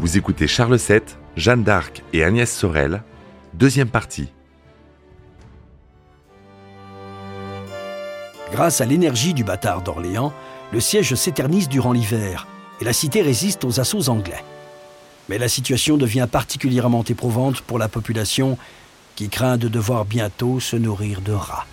Vous écoutez Charles VII, Jeanne d'Arc et Agnès Sorel, deuxième partie. Grâce à l'énergie du bâtard d'Orléans, le siège s'éternise durant l'hiver et la cité résiste aux assauts anglais. Mais la situation devient particulièrement éprouvante pour la population qui craint de devoir bientôt se nourrir de rats.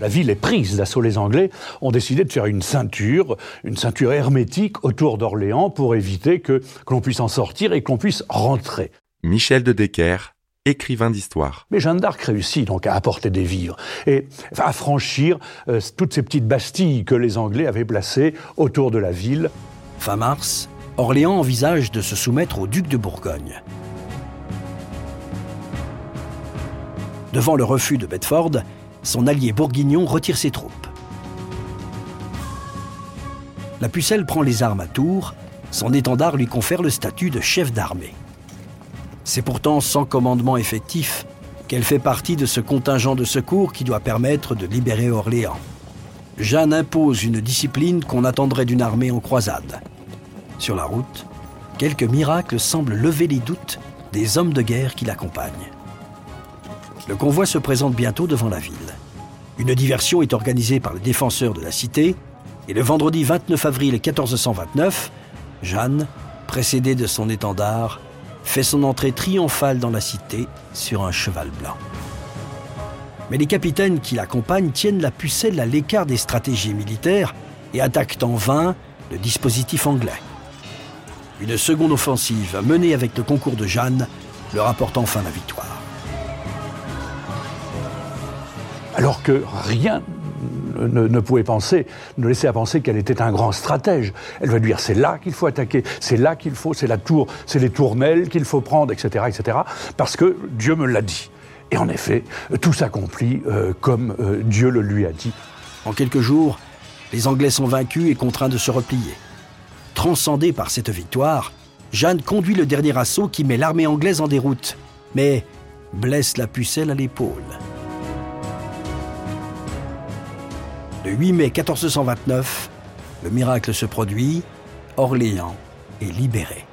La ville est prise d'assaut. Les Anglais ont décidé de faire une ceinture, une ceinture hermétique autour d'Orléans pour éviter que, que l'on puisse en sortir et qu'on puisse rentrer. Michel de Decker, écrivain d'histoire. Mais Jeanne d'Arc réussit donc à apporter des vivres et à franchir euh, toutes ces petites bastilles que les Anglais avaient placées autour de la ville. Fin mars, Orléans envisage de se soumettre au duc de Bourgogne. Devant le refus de Bedford, son allié bourguignon retire ses troupes. La pucelle prend les armes à Tours, son étendard lui confère le statut de chef d'armée. C'est pourtant sans commandement effectif qu'elle fait partie de ce contingent de secours qui doit permettre de libérer Orléans. Jeanne impose une discipline qu'on attendrait d'une armée en croisade. Sur la route, quelques miracles semblent lever les doutes des hommes de guerre qui l'accompagnent. Le convoi se présente bientôt devant la ville. Une diversion est organisée par les défenseurs de la cité et le vendredi 29 avril 1429, Jeanne, précédée de son étendard, fait son entrée triomphale dans la cité sur un cheval blanc. Mais les capitaines qui l'accompagnent tiennent la pucelle à l'écart des stratégies militaires et attaquent en vain le dispositif anglais. Une seconde offensive menée avec le concours de Jeanne leur apporte enfin la victoire. Alors que rien ne, pouvait penser, ne laisser à penser qu'elle était un grand stratège. Elle va dire c'est là qu'il faut attaquer, c'est là qu'il faut, c'est la tour, c'est les tournelles qu'il faut prendre, etc., etc. Parce que Dieu me l'a dit. Et en effet, tout s'accomplit euh, comme euh, Dieu le lui a dit. En quelques jours, les Anglais sont vaincus et contraints de se replier. Transcendée par cette victoire, Jeanne conduit le dernier assaut qui met l'armée anglaise en déroute, mais blesse la pucelle à l'épaule. Le 8 mai 1429, le miracle se produit, Orléans est libéré.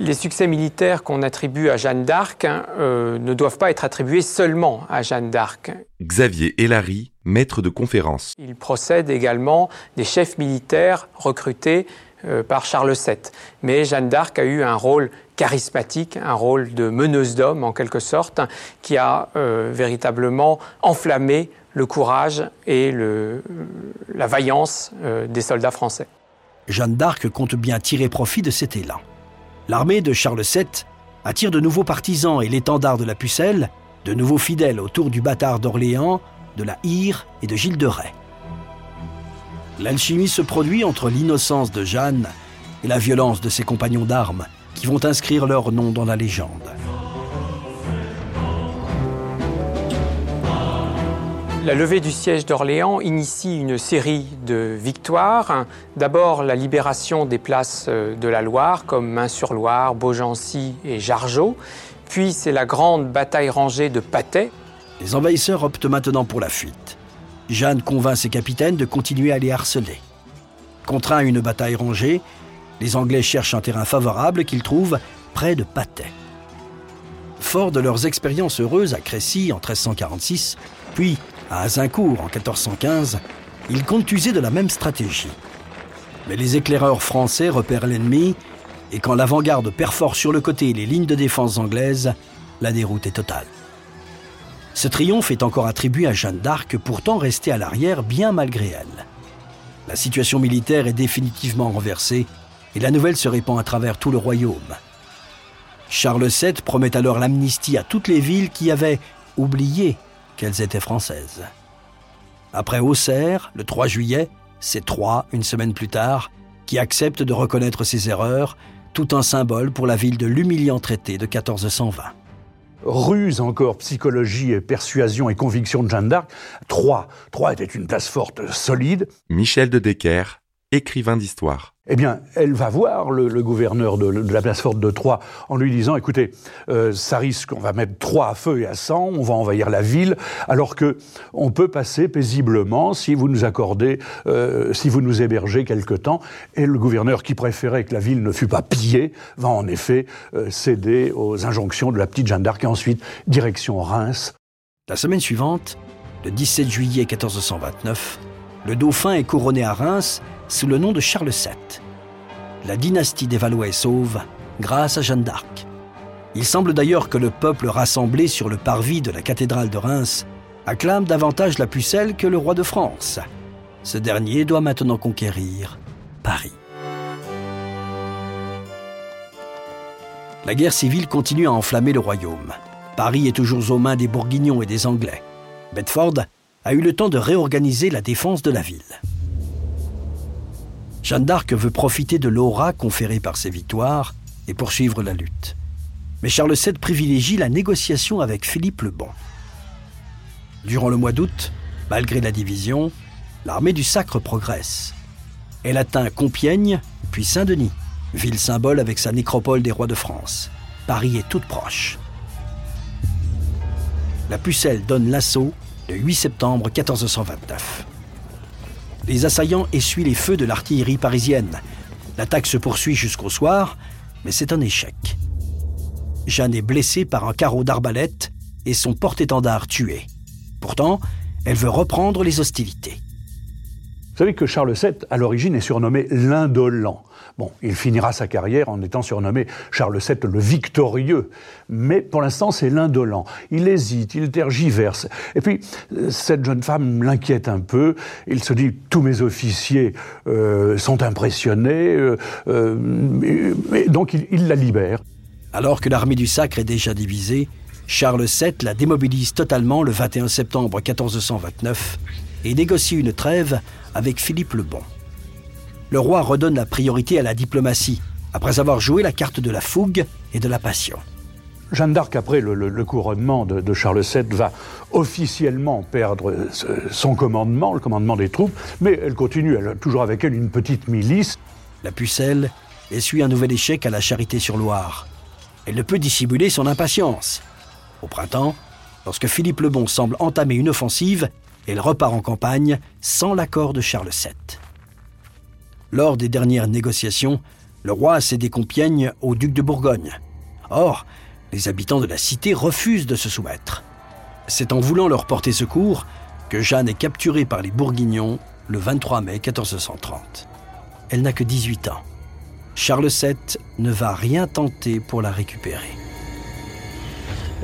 Les succès militaires qu'on attribue à Jeanne d'Arc hein, euh, ne doivent pas être attribués seulement à Jeanne d'Arc. Xavier Hélary, maître de conférence. Il procède également des chefs militaires recrutés euh, par Charles VII. Mais Jeanne d'Arc a eu un rôle charismatique, un rôle de meneuse d'hommes en quelque sorte, qui a euh, véritablement enflammé le courage et la vaillance euh, des soldats français. Jeanne d'Arc compte bien tirer profit de cet élan. L'armée de Charles VII attire de nouveaux partisans et l'étendard de la Pucelle, de nouveaux fidèles autour du bâtard d'Orléans, de la Hire et de Gilles de Rais. L'alchimie se produit entre l'innocence de Jeanne et la violence de ses compagnons d'armes, qui vont inscrire leur nom dans la légende. La levée du siège d'Orléans initie une série de victoires. D'abord la libération des places euh, de la Loire comme Main-sur-Loire, Beaugency et Jargeau. Puis c'est la grande bataille rangée de Patay. Les envahisseurs optent maintenant pour la fuite. Jeanne convainc ses capitaines de continuer à les harceler. Contraint à une bataille rangée, les Anglais cherchent un terrain favorable qu'ils trouvent près de Patay. Fort de leurs expériences heureuses à Crécy en 1346, puis à Azincourt en 1415, ils comptent user de la même stratégie. Mais les éclaireurs français repèrent l'ennemi et quand l'avant-garde perfore sur le côté les lignes de défense anglaises, la déroute est totale. Ce triomphe est encore attribué à Jeanne d'Arc, pourtant restée à l'arrière bien malgré elle. La situation militaire est définitivement renversée et la nouvelle se répand à travers tout le royaume. Charles VII promet alors l'amnistie à toutes les villes qui avaient oublié qu'elles étaient françaises. Après Auxerre, le 3 juillet, c'est Troyes, une semaine plus tard, qui accepte de reconnaître ses erreurs, tout un symbole pour la ville de l'humiliant traité de 1420. Ruse encore, psychologie, et persuasion et conviction de Jeanne d'Arc, Troyes. Troyes était une place forte, solide. Michel de Decker, écrivain d'histoire. Eh bien, elle va voir le, gouverneur de, la place forte de Troyes en lui disant "Écoutez, euh, ça risque, on va mettre Troyes à feu et à sang, on va envahir la ville, alors que on peut passer paisiblement si vous nous accordez, euh, si vous nous hébergez quelque temps." Et le gouverneur, qui préférait que la ville ne fût pas pillée, va en effet euh, céder aux injonctions de la petite Jeanne d'Arc et ensuite direction Reims. La semaine suivante, le 17 juillet 1429, le dauphin est couronné à Reims sous le nom de Charles VII. La dynastie des Valois est sauve grâce à Jeanne d'Arc. Il semble d'ailleurs que le peuple rassemblé sur le parvis de la cathédrale de Reims acclame davantage la pucelle que le roi de France. Ce dernier doit maintenant conquérir Paris. La guerre civile continue à enflammer le royaume. Paris est toujours aux mains des Bourguignons et des Anglais. Bedford a eu le temps de réorganiser la défense de la ville. Jeanne d'Arc veut profiter de l'aura conférée par ses victoires et poursuivre la lutte. Mais Charles VII privilégie la négociation avec Philippe le Bon. Durant le mois d'août, malgré la division, l'armée du Sacre progresse. Elle atteint Compiègne, puis Saint-Denis, ville symbole avec sa nécropole des rois de France. Paris est toute proche. La pucelle donne l'assaut le 8 septembre 1429. Les assaillants essuient les feux de l'artillerie parisienne. L'attaque se poursuit jusqu'au soir, mais c'est un échec. Jeanne est blessée par un carreau d'arbalète et son porte-étendard tué. Pourtant, elle veut reprendre les hostilités. Vous savez que Charles VII, à l'origine, est surnommé l'indolent. Bon, il finira sa carrière en étant surnommé Charles VII le victorieux. Mais pour l'instant, c'est l'indolent. Il hésite, il tergiverse. Et puis, cette jeune femme l'inquiète un peu. Il se dit, tous mes officiers euh, sont impressionnés. Euh, euh, et donc, il, il la libère. Alors que l'armée du Sacre est déjà divisée, Charles VII la démobilise totalement le 21 septembre 1429 et négocie une trêve avec Philippe le Bon. Le roi redonne la priorité à la diplomatie, après avoir joué la carte de la fougue et de la passion. Jeanne d'Arc, après le, couronnement de, Charles VII, va officiellement perdre son commandement, le commandement des troupes, mais elle continue, elle a toujours avec elle une petite milice. La pucelle essuie un nouvel échec à la Charité-sur-Loire. Elle ne peut dissimuler son impatience. Au printemps, lorsque Philippe le Bon semble entamer une offensive, elle repart en campagne sans l'accord de Charles VII. Lors des dernières négociations, le roi a cédé Compiègne au duc de Bourgogne. Or, les habitants de la cité refusent de se soumettre. C'est en voulant leur porter secours que Jeanne est capturée par les Bourguignons le 23 mai 1430. Elle n'a que 18 ans. Charles VII ne va rien tenter pour la récupérer.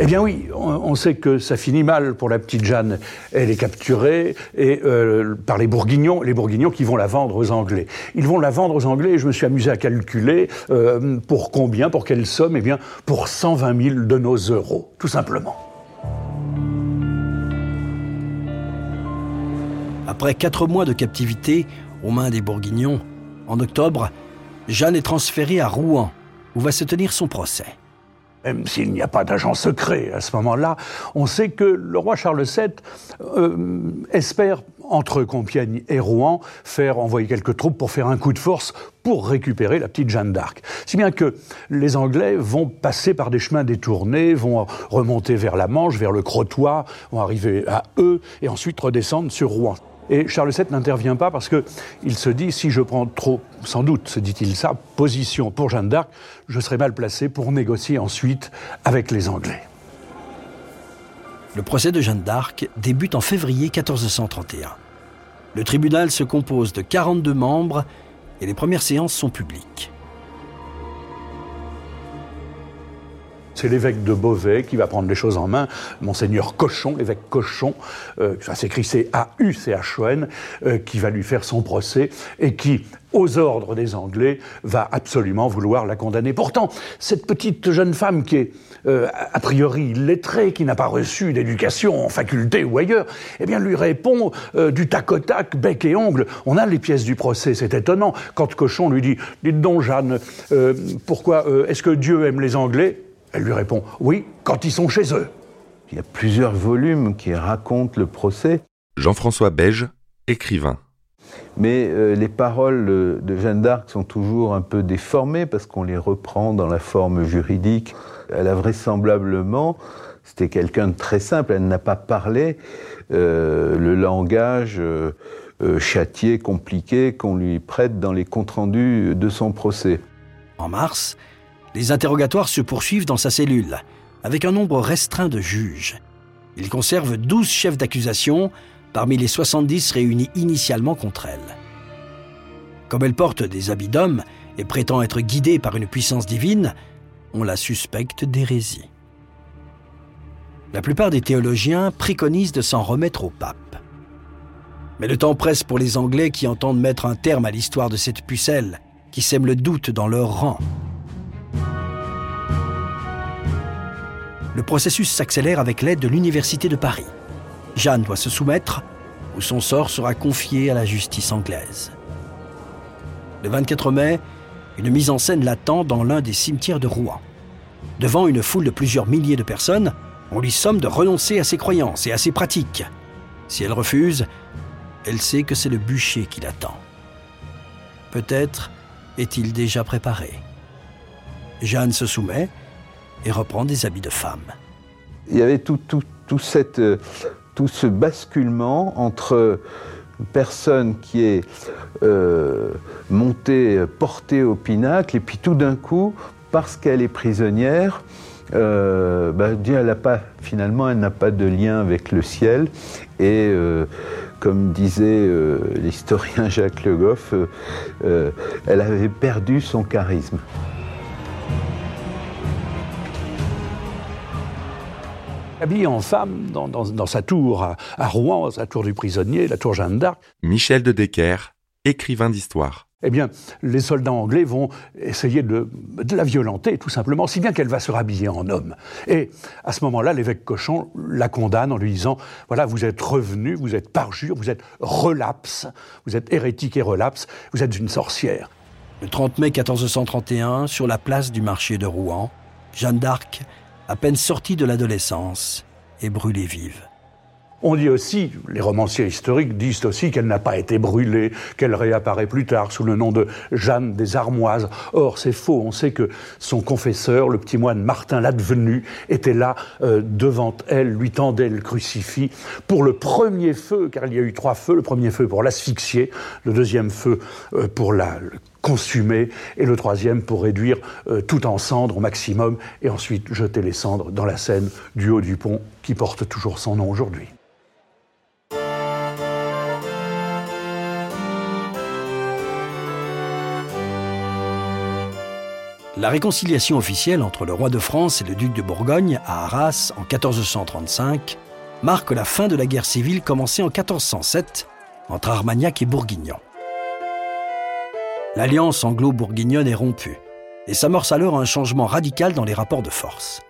Eh bien oui, on, sait que ça finit mal pour la petite Jeanne. Elle est capturée euh, par les Bourguignons, les Bourguignons qui vont la vendre aux Anglais. Ils vont la vendre aux Anglais et je me suis amusé à calculer euh, pour combien, pour quelle somme? Eh bien, pour 120 000 de nos euros, tout simplement. Après quatre mois de captivité aux mains des Bourguignons, en octobre, Jeanne est transférée à Rouen, où va se tenir son procès même s'il n'y a pas d'agent secret à ce moment-là, on sait que le roi Charles VII euh, espère, entre Compiègne et Rouen, faire envoyer quelques troupes pour faire un coup de force pour récupérer la petite Jeanne d'Arc. Si bien que les Anglais vont passer par des chemins détournés, vont remonter vers la Manche, vers le Crotoy, vont arriver à eux et ensuite redescendre sur Rouen. Et Charles VII n'intervient pas parce qu'il se dit si je prends trop, sans doute, se dit-il ça, position pour Jeanne d'Arc, je serai mal placé pour négocier ensuite avec les Anglais. Le procès de Jeanne d'Arc débute en février 1431. Le tribunal se compose de 42 membres et les premières séances sont publiques. C'est l'évêque de Beauvais qui va prendre les choses en main, monseigneur Cochon, l'évêque Cochon, euh, ça s'écrit C-A-U-C-H-O-N, euh, qui va lui faire son procès et qui, aux ordres des Anglais, va absolument vouloir la condamner. Pourtant, cette petite jeune femme qui est euh, a priori illettrée, qui n'a pas reçu d'éducation en faculté ou ailleurs, eh bien lui répond du tac au tac, bec et ongle. On a les pièces du procès, c'est étonnant. Quand Cochon lui dit, dites donc Jeanne, pourquoi est-ce que Dieu aime les Anglais? Elle lui répond Oui, quand ils sont chez eux. Il y a plusieurs volumes qui racontent le procès. Jean-François Beige, écrivain. Mais euh, les paroles de Jeanne d'Arc sont toujours un peu déformées parce qu'on les reprend dans la forme juridique. Elle a vraisemblablement, c'était quelqu'un de très simple, elle n'a pas parlé euh, le langage euh, châtié, compliqué qu'on lui prête dans les comptes rendus de son procès. En mars, les interrogatoires se poursuivent dans sa cellule, avec un nombre restreint de juges. Il conserve 12 chefs d'accusation parmi les 70 réunis initialement contre elle. Comme elle porte des habits d'homme et prétend être guidée par une puissance divine, on la suspecte d'hérésie. La plupart des théologiens préconisent de s'en remettre au pape. Mais le temps presse pour les Anglais qui entendent mettre un terme à l'histoire de cette pucelle, qui sème le doute dans leur rang. Le processus s'accélère avec l'aide de l'Université de Paris. Jeanne doit se soumettre ou son sort sera confié à la justice anglaise. Le 24 mai, une mise en scène l'attend dans l'un des cimetières de Rouen. Devant une foule de plusieurs milliers de personnes, on lui somme de renoncer à ses croyances et à ses pratiques. Si elle refuse, elle sait que c'est le bûcher qui l'attend. Peut-être est-il déjà préparé. Jeanne se soumet et reprend des habits de femme. Il y avait tout, tout, tout cette tout ce basculement entre une personne qui est euh, montée, portée au pinacle, et puis tout d'un coup, parce qu'elle est prisonnière, euh, bah, elle pas, finalement, elle n'a pas de lien avec le ciel. Et euh, comme disait euh, l'historien Jacques Le Goff, elle avait perdu son charisme. Habillé en femme dans, sa tour à, Rouen, sa tour du prisonnier, la tour Jeanne d'Arc. Michel de Decker, écrivain d'histoire. Eh bien, les soldats anglais vont essayer de, la violenter, tout simplement, si bien qu'elle va se rhabiller en homme. Et à ce moment-là, l'évêque Cochon la condamne en lui disant Voilà, vous êtes revenu, vous êtes parjure, vous êtes relapse, vous êtes hérétique et relapse, vous êtes une sorcière. Le 30 mai 1431, sur la place du marché de Rouen, Jeanne d'Arc à peine sortie de l'adolescence et brûlée vive. On dit aussi, les romanciers historiques disent aussi qu'elle n'a pas été brûlée, qu'elle réapparaît plus tard sous le nom de Jeanne des Armoises. Or, c'est faux. On sait que son confesseur, le petit moine Martin l'Advenu, était là euh, devant elle, lui tendait le crucifix pour le premier feu, car il y a eu trois feux. Le premier feu pour l'asphyxier, le deuxième feu euh, pour la consumer, et le troisième pour réduire euh, tout en cendres au maximum, et ensuite jeter les cendres dans la Seine du haut du pont qui porte toujours son nom aujourd'hui. La réconciliation officielle entre le roi de France et le duc de Bourgogne à Arras en 1435 marque la fin de la guerre civile commencée en 1407 entre Armagnac et Bourguignon. L'alliance anglo-bourguignonne est rompue et s'amorce alors un changement radical dans les rapports de force.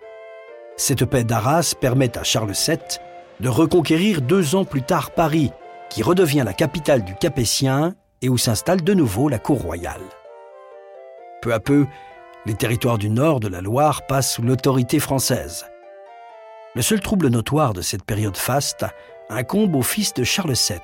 Cette paix d'Arras permet à Charles VII de reconquérir deux ans plus tard Paris, qui redevient la capitale du Capétien et où s'installe de nouveau la cour royale. Peu à peu, les territoires du nord de la Loire passent sous l'autorité française. Le seul trouble notoire de cette période faste incombe au fils de Charles VII,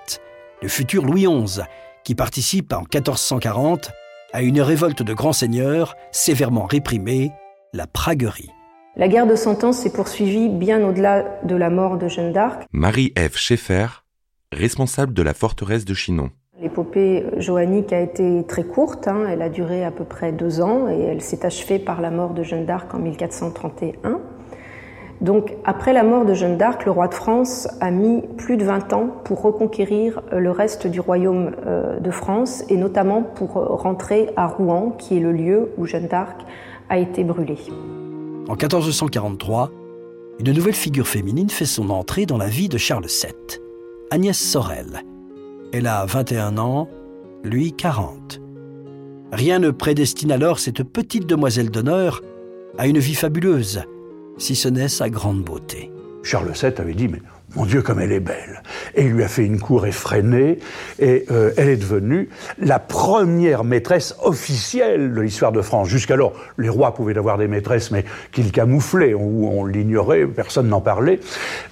le futur Louis XI, qui participe en 1440 à une révolte de grands seigneurs sévèrement réprimée, la Praguerie. La guerre de Cent Ans s'est poursuivie bien au-delà de la mort de Jeanne d'Arc. Marie-Ève Schaeffer, responsable de la forteresse de Chinon. L'épopée joannique a été très courte, hein. elle a duré à peu près deux ans et elle s'est achevée par la mort de Jeanne d'Arc en 1431. Donc, après la mort de Jeanne d'Arc, le roi de France a mis plus de 20 ans pour reconquérir euh, le reste du royaume euh, de France et notamment pour euh, rentrer à Rouen, qui est le lieu où Jeanne d'Arc a été brûlée. En 1443, une nouvelle figure féminine fait son entrée dans la vie de Charles VII, Agnès Sorel. Elle a 21 ans, lui 40. Rien ne prédestine alors cette petite demoiselle d'honneur à une vie fabuleuse si ce n'est sa grande beauté. Charles VII avait dit, mais mon Dieu, comme elle est belle. Et il lui a fait une cour effrénée, et euh, elle est devenue la première maîtresse officielle de l'histoire de France. Jusqu'alors, les rois pouvaient avoir des maîtresses, mais qu'ils camouflaient, ou on l'ignorait, personne n'en parlait.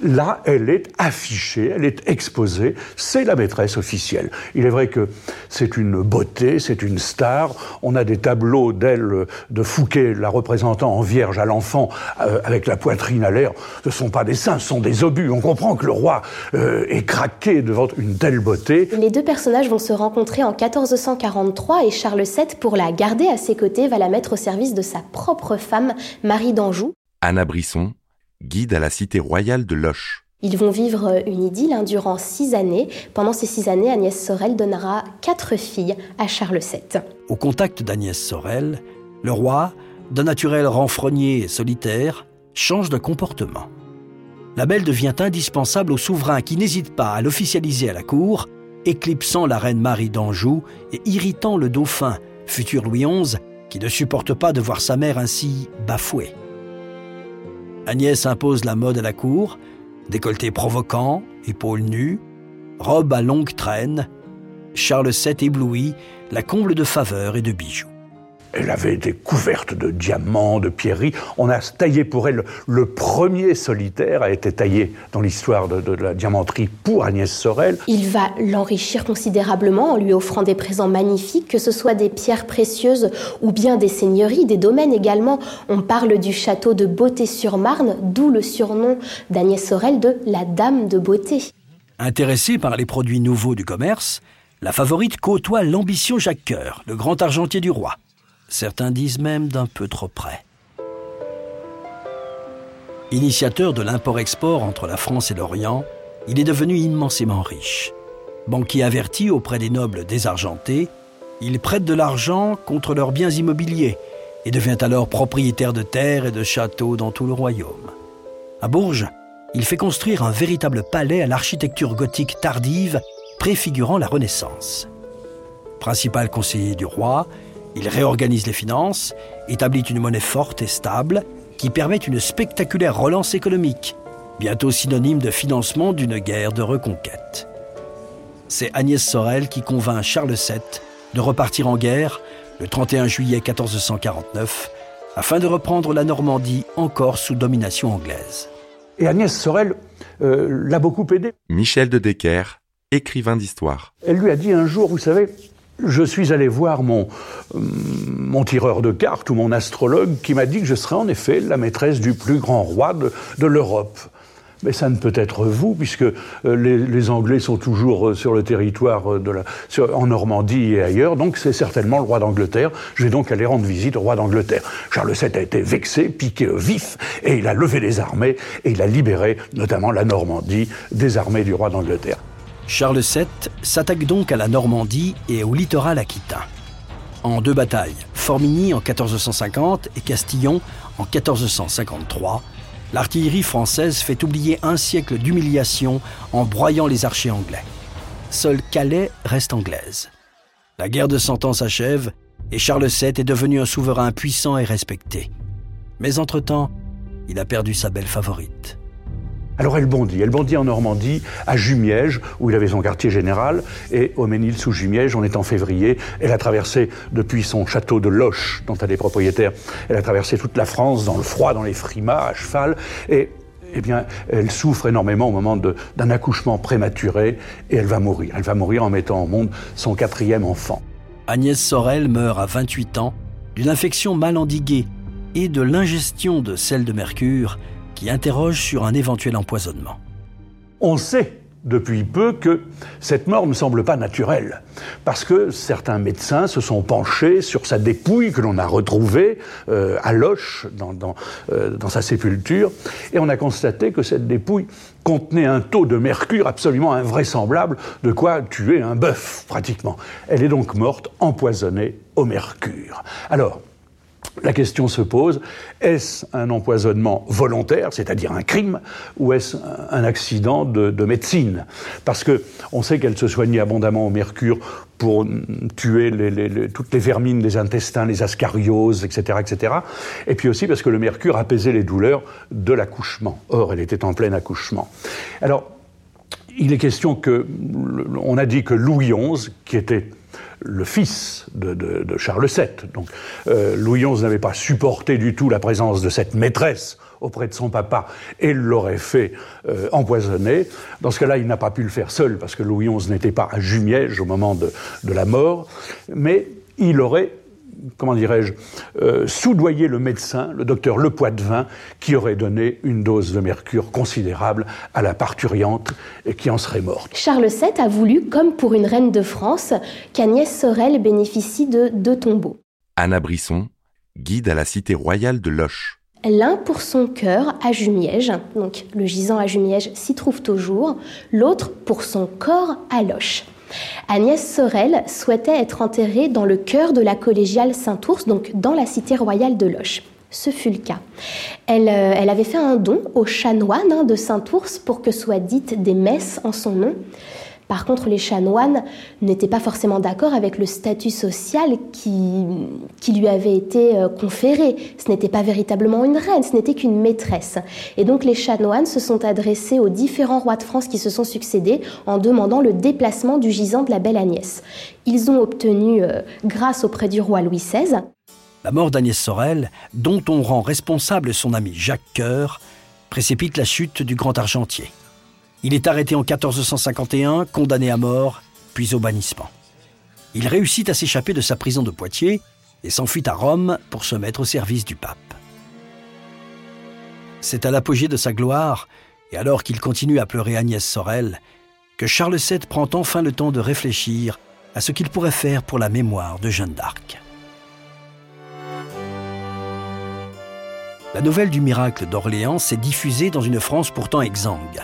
Là, elle est affichée, elle est exposée, c'est la maîtresse officielle. Il est vrai que c'est une beauté, c'est une star. On a des tableaux d'elle, de Fouquet, la représentant en vierge à l'enfant, euh, avec la poitrine à l'air. Ce ne sont pas des seins, ce sont des obus. On comprend que le roi euh, est craqué devant une telle beauté. Les deux personnages vont se rencontrer en 1443 et Charles VII, pour la garder à ses côtés, va la mettre au service de sa propre femme, Marie d'Anjou. Anna Brisson, guide à la cité royale de Loches. Ils vont vivre une idylle hein, durant six années. Pendant ces six années, Agnès Sorel donnera quatre filles à Charles VII. Au contact d'Agnès Sorel, le roi, d'un naturel renfrogné et solitaire, change de comportement la belle devient indispensable au souverain qui n'hésite pas à l'officialiser à la cour, éclipsant la reine Marie d'Anjou et irritant le dauphin, futur Louis XI, qui ne supporte pas de voir sa mère ainsi bafouée. Agnès impose la mode à la cour, décolleté provoquant, épaules nues, robe à longue traîne. Charles VII éblouit, la comble de faveurs et de bijoux. Elle avait été couverte de diamants, de pierreries. On a taillé pour elle le premier solitaire a été taillé dans l'histoire de, la diamanterie pour Agnès Sorel. Il va l'enrichir considérablement en lui offrant des présents magnifiques, que ce soit des pierres précieuses ou bien des seigneuries, des domaines également. On parle du château de Beauté-sur-Marne, d'où le surnom d'Agnès Sorel de la Dame de Beauté. Intéressée par les produits nouveaux du commerce, la favorite côtoie l'ambition Jacques Coeur, le grand argentier du roi. Certains disent même d'un peu trop près. Initiateur de l'import-export entre la France et l'Orient, il est devenu immensément riche. Banquier averti auprès des nobles désargentés, il prête de l'argent contre leurs biens immobiliers et devient alors propriétaire de terres et de châteaux dans tout le royaume. À Bourges, il fait construire un véritable palais à l'architecture gothique tardive préfigurant la Renaissance. Principal conseiller du roi, il réorganise les finances, établit une monnaie forte et stable qui permet une spectaculaire relance économique, bientôt synonyme de financement d'une guerre de reconquête. C'est Agnès Sorel qui convainc Charles VII de repartir en guerre le 31 juillet 1449 afin de reprendre la Normandie encore sous domination anglaise. Et Agnès Sorel euh, l'a beaucoup aidé. Michel de Decker, écrivain d'histoire. Elle lui a dit un jour, vous savez, je suis allé voir mon, mon tireur de cartes ou mon astrologue qui m'a dit que je serais en effet la maîtresse du plus grand roi de, l'Europe. Mais ça ne peut être vous, puisque euh, les, Anglais sont toujours euh, sur le territoire euh, de en Normandie et ailleurs, donc c'est certainement le roi d'Angleterre. Je vais donc aller rendre visite au roi d'Angleterre. Charles VII a été vexé, piqué vif, et il a levé les armées, et il a libéré notamment la Normandie des armées du roi d'Angleterre. Charles VII s'attaque donc à la Normandie et au littoral aquitain. En deux batailles, Formigny en 1450 et Castillon en 1453, l'artillerie française fait oublier un siècle d'humiliation en broyant les archers anglais. Seule Calais reste anglaise. La guerre de Cent Ans s'achève et Charles VII est devenu un souverain puissant et respecté. Mais entre-temps, il a perdu sa belle favorite. Alors elle bondit, elle bondit en Normandie, à Jumièges, où il avait son quartier général, et au Ménil sous Jumièges, on est en février. Elle a traversé depuis son château de Loche, dont elle est propriétaire, elle a traversé toute la France dans le froid, dans les frimas, à cheval, et eh bien, elle souffre énormément au moment d'un accouchement prématuré, et elle va mourir. Elle va mourir en mettant au monde son quatrième enfant. Agnès Sorel meurt à 28 ans d'une infection mal endiguée et de l'ingestion de sel de mercure qui interroge sur un éventuel empoisonnement. On sait depuis peu que cette mort ne semble pas naturelle, parce que certains médecins se sont penchés sur sa dépouille que l'on a retrouvée euh, à Loche, dans, euh, dans, sa sépulture, et on a constaté que cette dépouille contenait un taux de mercure absolument invraisemblable, de quoi tuer un bœuf pratiquement. Elle est donc morte empoisonnée au mercure. Alors, la question se pose, est-ce un empoisonnement volontaire, c'est-à-dire un crime, ou est-ce un accident de, médecine? Parce que on sait qu'elle se soignait abondamment au mercure pour tuer toutes les vermines les intestins, les ascarioses, etc., etc. Et puis aussi parce que le mercure apaisait les douleurs de l'accouchement. Or, elle était en plein accouchement. Alors, il est question que, on a dit que Louis XI, qui était le fils de, Charles VII, donc euh, Louis XI n'avait pas supporté du tout la présence de cette maîtresse auprès de son papa et l'aurait fait euh, empoisonner. Dans ce cas-là, il n'a pas pu le faire seul parce que Louis XI n'était pas à Jumièges au moment de, de la mort, mais il aurait comment dirais-je, euh, soudoyer le médecin, le docteur Le Poitvin, qui aurait donné une dose de mercure considérable à la parturiante et qui en serait morte. Charles VII a voulu, comme pour une reine de France, qu'Agnès Sorel bénéficie de deux tombeaux. Anna Brisson, guide à la cité royale de Loches. L'un pour son cœur à Jumièges, donc le gisant à Jumièges s'y trouve toujours, l'autre pour son corps à Loches. Agnès Sorel souhaitait être enterrée dans le cœur de la collégiale Saint-Ours, donc dans la cité royale de Loches. Ce fut le cas. Elle, euh, avait fait un don aux chanoines hein, de Saint-Ours pour que soient dites des messes en son nom. Par contre, les chanoines n'étaient pas forcément d'accord avec le statut social qui, lui avait été euh, conféré. Ce n'était pas véritablement une reine, ce n'était qu'une maîtresse. Et donc les chanoines se sont adressés aux différents rois de France qui se sont succédés en demandant le déplacement du gisant de la belle Agnès. Ils ont obtenu euh, grâce auprès du roi Louis XVI. La mort d'Agnès Sorel, dont on rend responsable son ami Jacques Coeur, précipite la chute du grand argentier. Il est arrêté en 1451, condamné à mort, puis au bannissement. Il réussit à s'échapper de sa prison de Poitiers et s'enfuit à Rome pour se mettre au service du pape. C'est à l'apogée de sa gloire, et alors qu'il continue à pleurer Agnès Sorel, que Charles VII prend enfin le temps de réfléchir à ce qu'il pourrait faire pour la mémoire de Jeanne d'Arc. La nouvelle du miracle d'Orléans s'est diffusée dans une France pourtant exsangue.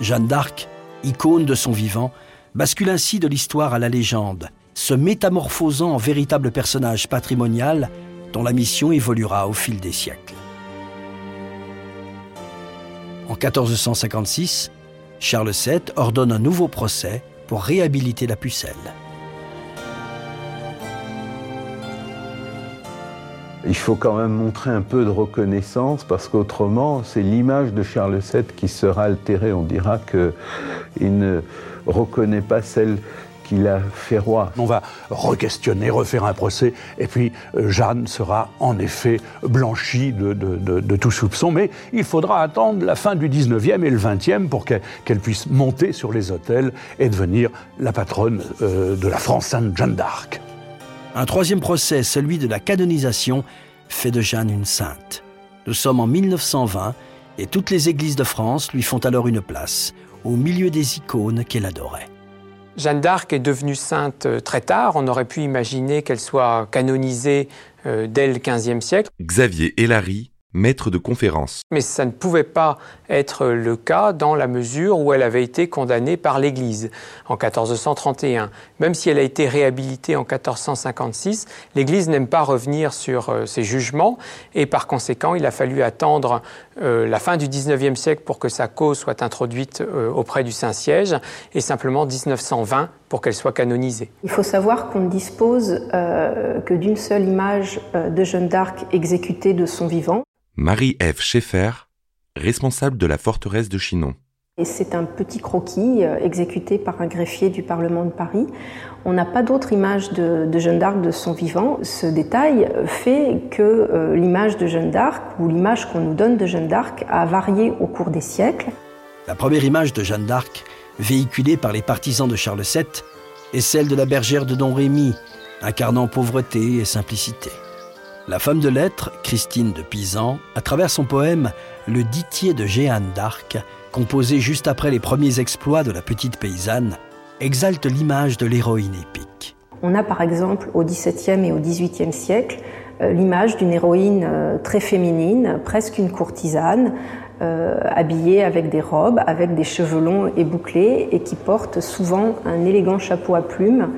Jeanne d'Arc, icône de son vivant, bascule ainsi de l'histoire à la légende, se métamorphosant en véritable personnage patrimonial dont la mission évoluera au fil des siècles. En 1456, Charles VII ordonne un nouveau procès pour réhabiliter la pucelle. Il faut quand même montrer un peu de reconnaissance parce qu'autrement, c'est l'image de Charles VII qui sera altérée. On dira qu'il ne reconnaît pas celle qu'il a fait roi. On va re-questionner, refaire un procès, et puis euh, Jeanne sera en effet blanchie de, tout soupçon, mais il faudra attendre la fin du 19e et le 20e pour qu'elle puisse monter sur les hôtels et devenir la patronne euh, de la France Sainte Jeanne d'Arc. Un troisième procès, celui de la canonisation, fait de Jeanne une sainte. Nous sommes en 1920 et toutes les églises de France lui font alors une place, au milieu des icônes qu'elle adorait. Jeanne d'Arc est devenue sainte euh, très tard. On aurait pu imaginer qu'elle soit canonisée euh, dès le XVe siècle. Xavier Hélary maître de conférence. Mais ça ne pouvait pas être le cas dans la mesure où elle avait été condamnée par l'Église en 1431. Même si elle a été réhabilitée en 1456, l'Église n'aime pas revenir sur euh, ses jugements et par conséquent, il a fallu attendre euh, la fin du 19e siècle pour que sa cause soit introduite euh, auprès du Saint-Siège et simplement 1920 pour qu'elle soit canonisée. Il faut savoir qu'on ne dispose que d'une seule image de Jeanne d'Arc exécutée de son vivant. Marie-Ève Schaeffer, responsable de la forteresse de Chinon. C'est un petit croquis euh, exécuté par un greffier du Parlement de Paris. On n'a pas d'autre image de, Jeanne d'Arc de son vivant. Ce détail fait que euh, l'image de Jeanne d'Arc ou l'image qu'on nous donne de Jeanne d'Arc a varié au cours des siècles. La première image de Jeanne d'Arc, véhiculée par les partisans de Charles VII, est celle de la bergère de Don Rémy, incarnant pauvreté et simplicité. La femme de lettres, Christine de Pisan, à travers son poème Le Ditier de Jeanne d'Arc, composé juste après les premiers exploits de la petite paysanne, exalte l'image de l'héroïne épique. On a par exemple au XVIIe et au XVIIIe siècle euh, l'image d'une héroïne euh, très féminine, presque une courtisane, euh, habillée avec des robes, avec des cheveux longs et bouclés, et qui porte souvent un élégant chapeau à plumes,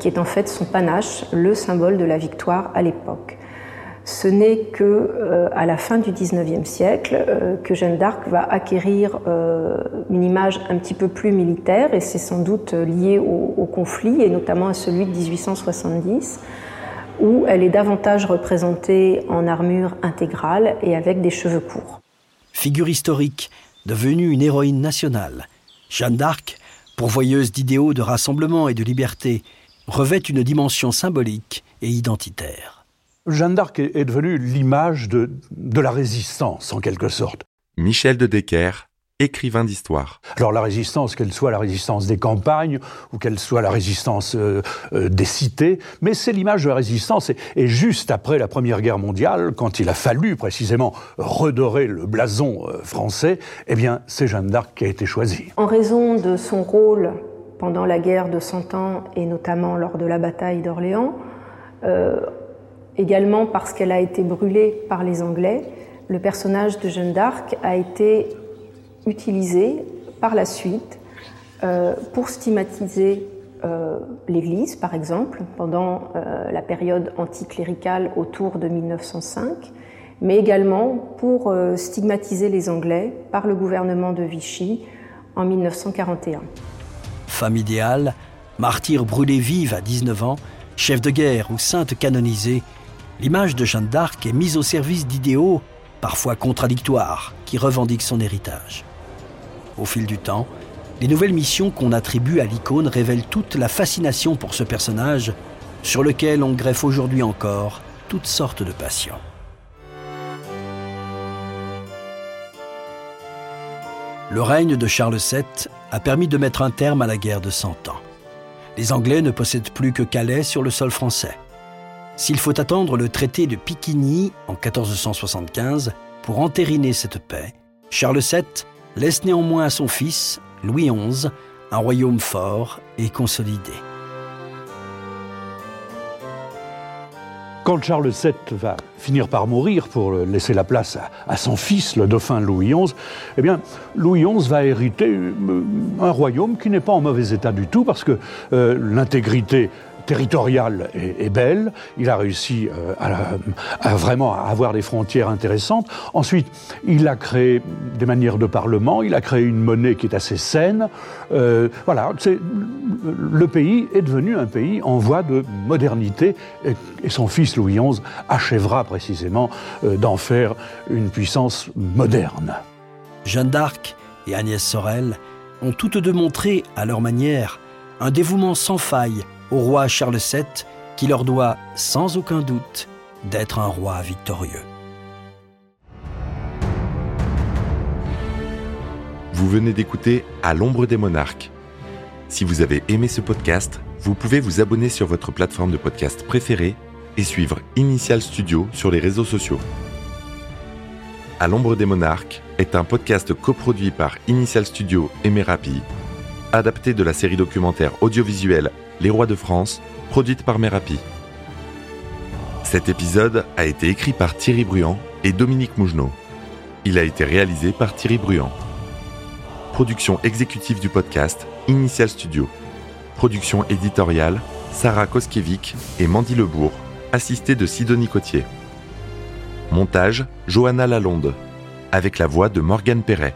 qui est en fait son panache, le symbole de la victoire à l'époque. Ce n'est que euh, à la fin du XIXe siècle euh, que Jeanne d'Arc va acquérir euh, une image un petit peu plus militaire, et c'est sans doute lié au, au, conflit, et notamment à celui de 1870, où elle est davantage représentée en armure intégrale et avec des cheveux courts. Figure historique, devenue une héroïne nationale, Jeanne d'Arc, pourvoyeuse d'idéaux de rassemblement et de liberté, revêt une dimension symbolique et identitaire. Jeanne d'Arc est devenue l'image de, de la résistance, en quelque sorte. Michel de Decker, écrivain d'histoire. Alors la résistance, qu'elle soit la résistance des campagnes ou qu'elle soit la résistance euh, euh, des cités, mais c'est l'image de la résistance. Et, juste après la Première Guerre mondiale, quand il a fallu précisément redorer le blason euh, français, eh bien c'est Jeanne d'Arc qui a été choisie. En raison de son rôle pendant la guerre de Cent Ans et notamment lors de la bataille d'Orléans, également parce qu'elle a été brûlée par les Anglais, le personnage de Jeanne d'Arc a été utilisé par la suite euh, pour stigmatiser euh, l'Église, par exemple, pendant euh, la période anticléricale autour de 1905, mais également pour stigmatiser les Anglais par le gouvernement de Vichy en 1941. Femme idéale, martyre brûlée vive à 19 ans, chef de guerre ou sainte canonisée, l'image de Jeanne d'Arc est mise au service d'idéaux parfois contradictoires qui revendiquent son héritage. Au fil du temps, les nouvelles missions qu'on attribue à l'icône révèlent toute la fascination pour ce personnage sur lequel on greffe aujourd'hui encore toutes sortes de passions. Le règne de Charles VII a permis de mettre un terme à la guerre de Cent Ans. Les Anglais ne possèdent plus que Calais sur le sol français. S'il faut attendre le traité de Piquigny en 1475 pour entériner cette paix, Charles VII laisse néanmoins à son fils, Louis XI, un royaume fort et consolidé. Quand Charles VII va finir par mourir pour laisser la place à, son fils, le dauphin Louis XI, eh bien, Louis XI va hériter euh, un royaume qui n'est pas en mauvais état du tout parce que euh, l'intégrité territoriale est, belle. Il a réussi euh, à, vraiment avoir des frontières intéressantes. Ensuite, il a créé des manières de parlement. Il a créé une monnaie qui est assez saine. Euh, voilà, le pays est devenu un pays en voie de modernité et, son fils Louis XI achèvera précisément euh, d'en faire une puissance moderne. Jeanne d'Arc et Agnès Sorel ont toutes deux montré, à leur manière, un dévouement sans faille au roi Charles VII qui leur doit sans aucun doute d'être un roi victorieux. Vous venez d'écouter À l'ombre des monarques. Si vous avez aimé ce podcast, vous pouvez vous abonner sur votre plateforme de podcast préférée et suivre Initial Studio sur les réseaux sociaux. À l'ombre des monarques est un podcast coproduit par Initial Studio et Merapi, adapté de la série documentaire audiovisuelle les Rois de France, produite par Merapi. Cet épisode a été écrit par Thierry Bruand et Dominique Mougenot. Il a été réalisé par Thierry Bruand. Production exécutive du podcast, Initial Studio. Production éditoriale, Sarah Koskiewicz et Mandy Lebourg, assistée de Sidonie Cotier. Montage, Johanna Lalonde, avec la voix de Morgane Perret.